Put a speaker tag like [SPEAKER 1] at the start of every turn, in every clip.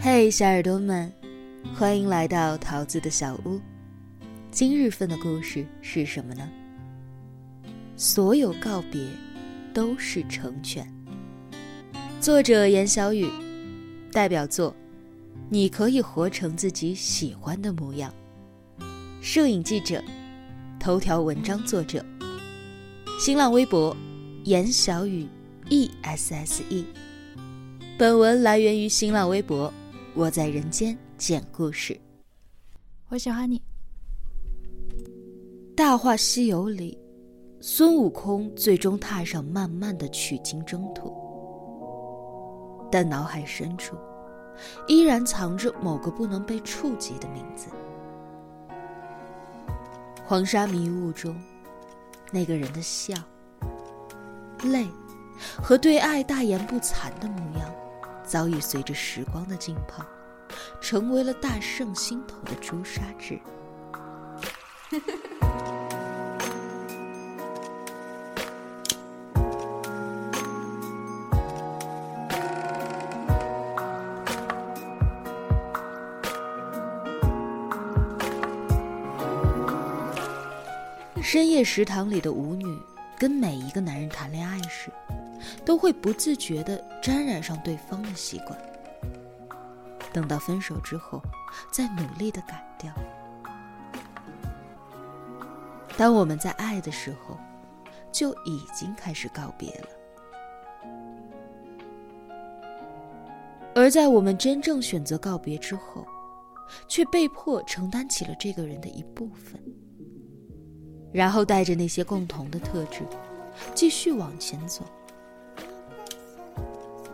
[SPEAKER 1] 嘿，小耳朵们，欢迎来到桃子的小屋。今日份的故事是什么呢？所有告别都是成全。作者严小雨，代表作：你可以活成自己喜欢的模样。摄影记者，头条文章作者，新浪微博：严小雨 E S S E。本文来源于新浪微博。我在人间讲故事。
[SPEAKER 2] 我喜欢你。
[SPEAKER 1] 《大话西游》里，孙悟空最终踏上漫漫的取经征途，但脑海深处依然藏着某个不能被触及的名字。黄沙迷雾中，那个人的笑、泪和对爱大言不惭的模样。早已随着时光的浸泡，成为了大圣心头的朱砂痣。深夜食堂里的舞女，跟每一个男人谈恋爱时。都会不自觉地沾染上对方的习惯，等到分手之后，再努力地改掉。当我们在爱的时候，就已经开始告别了；而在我们真正选择告别之后，却被迫承担起了这个人的一部分，然后带着那些共同的特质，继续往前走。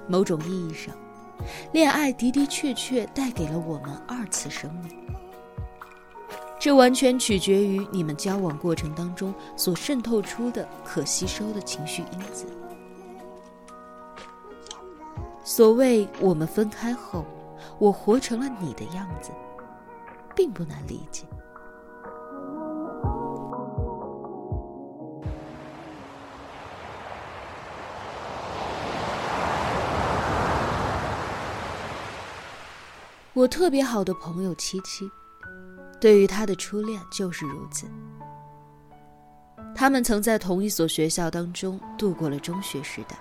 [SPEAKER 1] 某种意义上，恋爱的的确确带给了我们二次生命。这完全取决于你们交往过程当中所渗透出的可吸收的情绪因子。所谓我们分开后，我活成了你的样子，并不难理解。我特别好的朋友七七，对于他的初恋就是如此。他们曾在同一所学校当中度过了中学时代。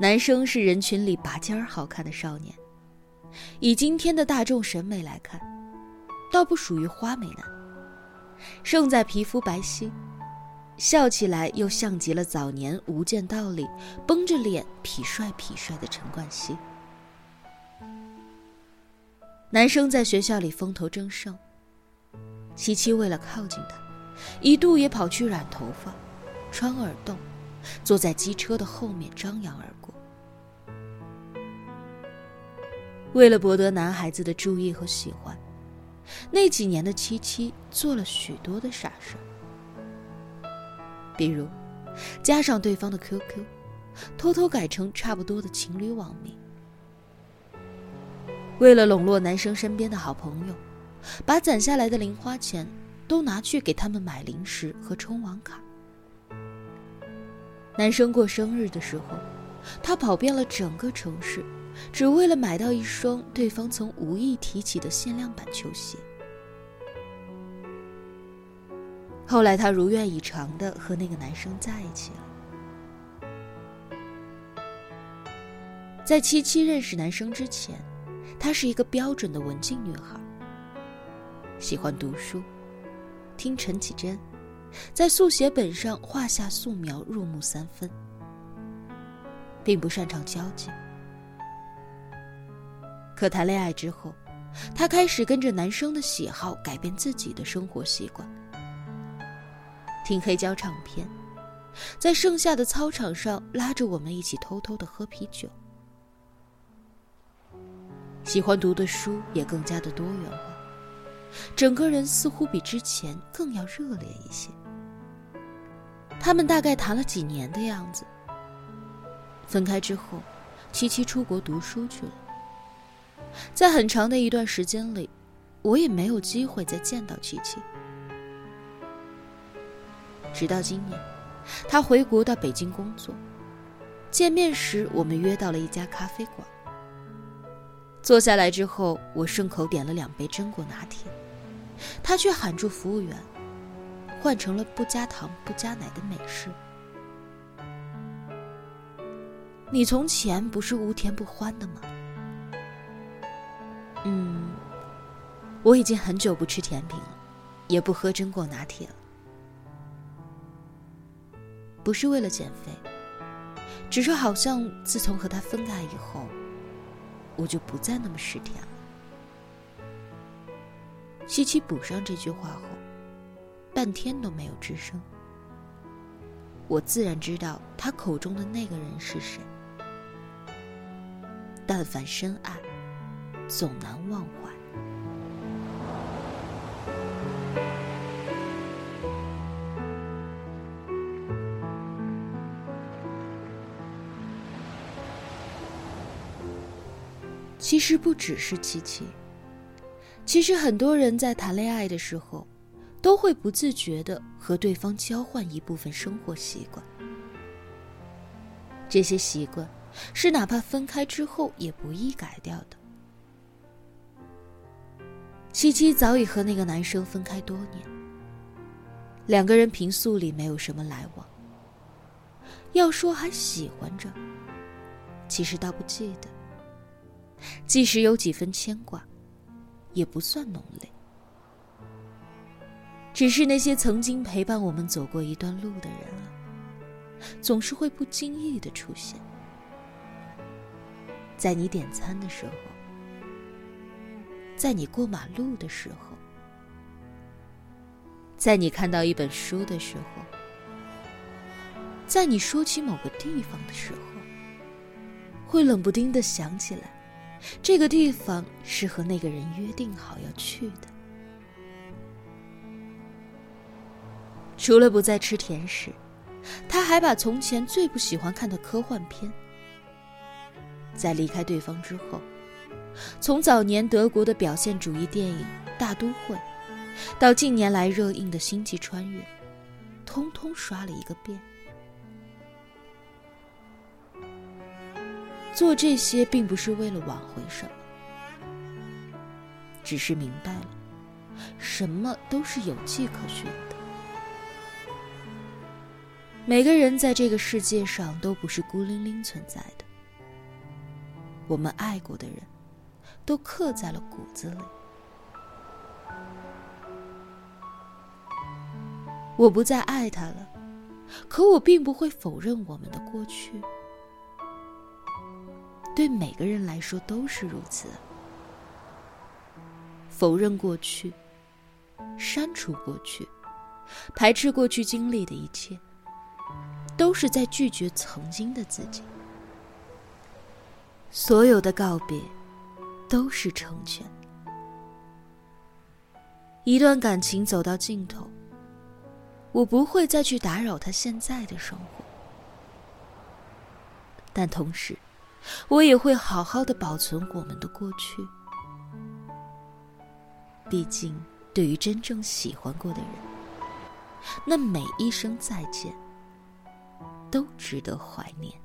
[SPEAKER 1] 男生是人群里拔尖儿好看的少年，以今天的大众审美来看，倒不属于花美男，胜在皮肤白皙，笑起来又像极了早年《无间道》里绷着脸痞帅痞帅的陈冠希。男生在学校里风头正盛，七七为了靠近他，一度也跑去染头发、穿耳洞，坐在机车的后面张扬而过。为了博得男孩子的注意和喜欢，那几年的七七做了许多的傻事，比如加上对方的 QQ，偷偷改成差不多的情侣网名。为了笼络男生身边的好朋友，把攒下来的零花钱都拿去给他们买零食和充网卡。男生过生日的时候，他跑遍了整个城市，只为了买到一双对方曾无意提起的限量版球鞋。后来，他如愿以偿的和那个男生在一起了。在七七认识男生之前。她是一个标准的文静女孩，喜欢读书，听陈绮贞，在速写本上画下素描入木三分，并不擅长交际。可谈恋爱之后，她开始跟着男生的喜好改变自己的生活习惯，听黑胶唱片，在盛夏的操场上拉着我们一起偷偷的喝啤酒。喜欢读的书也更加的多元化，整个人似乎比之前更要热烈一些。他们大概谈了几年的样子。分开之后，七七出国读书去了。在很长的一段时间里，我也没有机会再见到七七。直到今年，他回国到北京工作，见面时，我们约到了一家咖啡馆。坐下来之后，我顺口点了两杯榛果拿铁，他却喊住服务员，换成了不加糖不加奶的美式。你从前不是无甜不欢的吗？嗯，我已经很久不吃甜品了，也不喝榛果拿铁了。不是为了减肥，只是好像自从和他分开以后，我就不再那么失甜了。西七补上这句话后，半天都没有吱声。我自然知道他口中的那个人是谁。但凡深爱，总难忘怀。其实不只是七七，其实很多人在谈恋爱的时候，都会不自觉的和对方交换一部分生活习惯。这些习惯，是哪怕分开之后也不易改掉的。七七早已和那个男生分开多年，两个人平素里没有什么来往。要说还喜欢着，其实倒不记得。即使有几分牵挂，也不算浓烈。只是那些曾经陪伴我们走过一段路的人啊，总是会不经意的出现，在你点餐的时候，在你过马路的时候，在你看到一本书的时候，在你说起某个地方的时候，会冷不丁的想起来。这个地方是和那个人约定好要去的。除了不再吃甜食，他还把从前最不喜欢看的科幻片，在离开对方之后，从早年德国的表现主义电影《大都会》，到近年来热映的《星际穿越》，通通刷了一个遍。做这些并不是为了挽回什么，只是明白了，什么都是有迹可循的。每个人在这个世界上都不是孤零零存在的，我们爱过的人，都刻在了骨子里。我不再爱他了，可我并不会否认我们的过去。对每个人来说都是如此。否认过去，删除过去，排斥过去经历的一切，都是在拒绝曾经的自己。所有的告别，都是成全。一段感情走到尽头，我不会再去打扰他现在的生活，但同时。我也会好好的保存我们的过去。毕竟，对于真正喜欢过的人，那每一声再见，都值得怀念。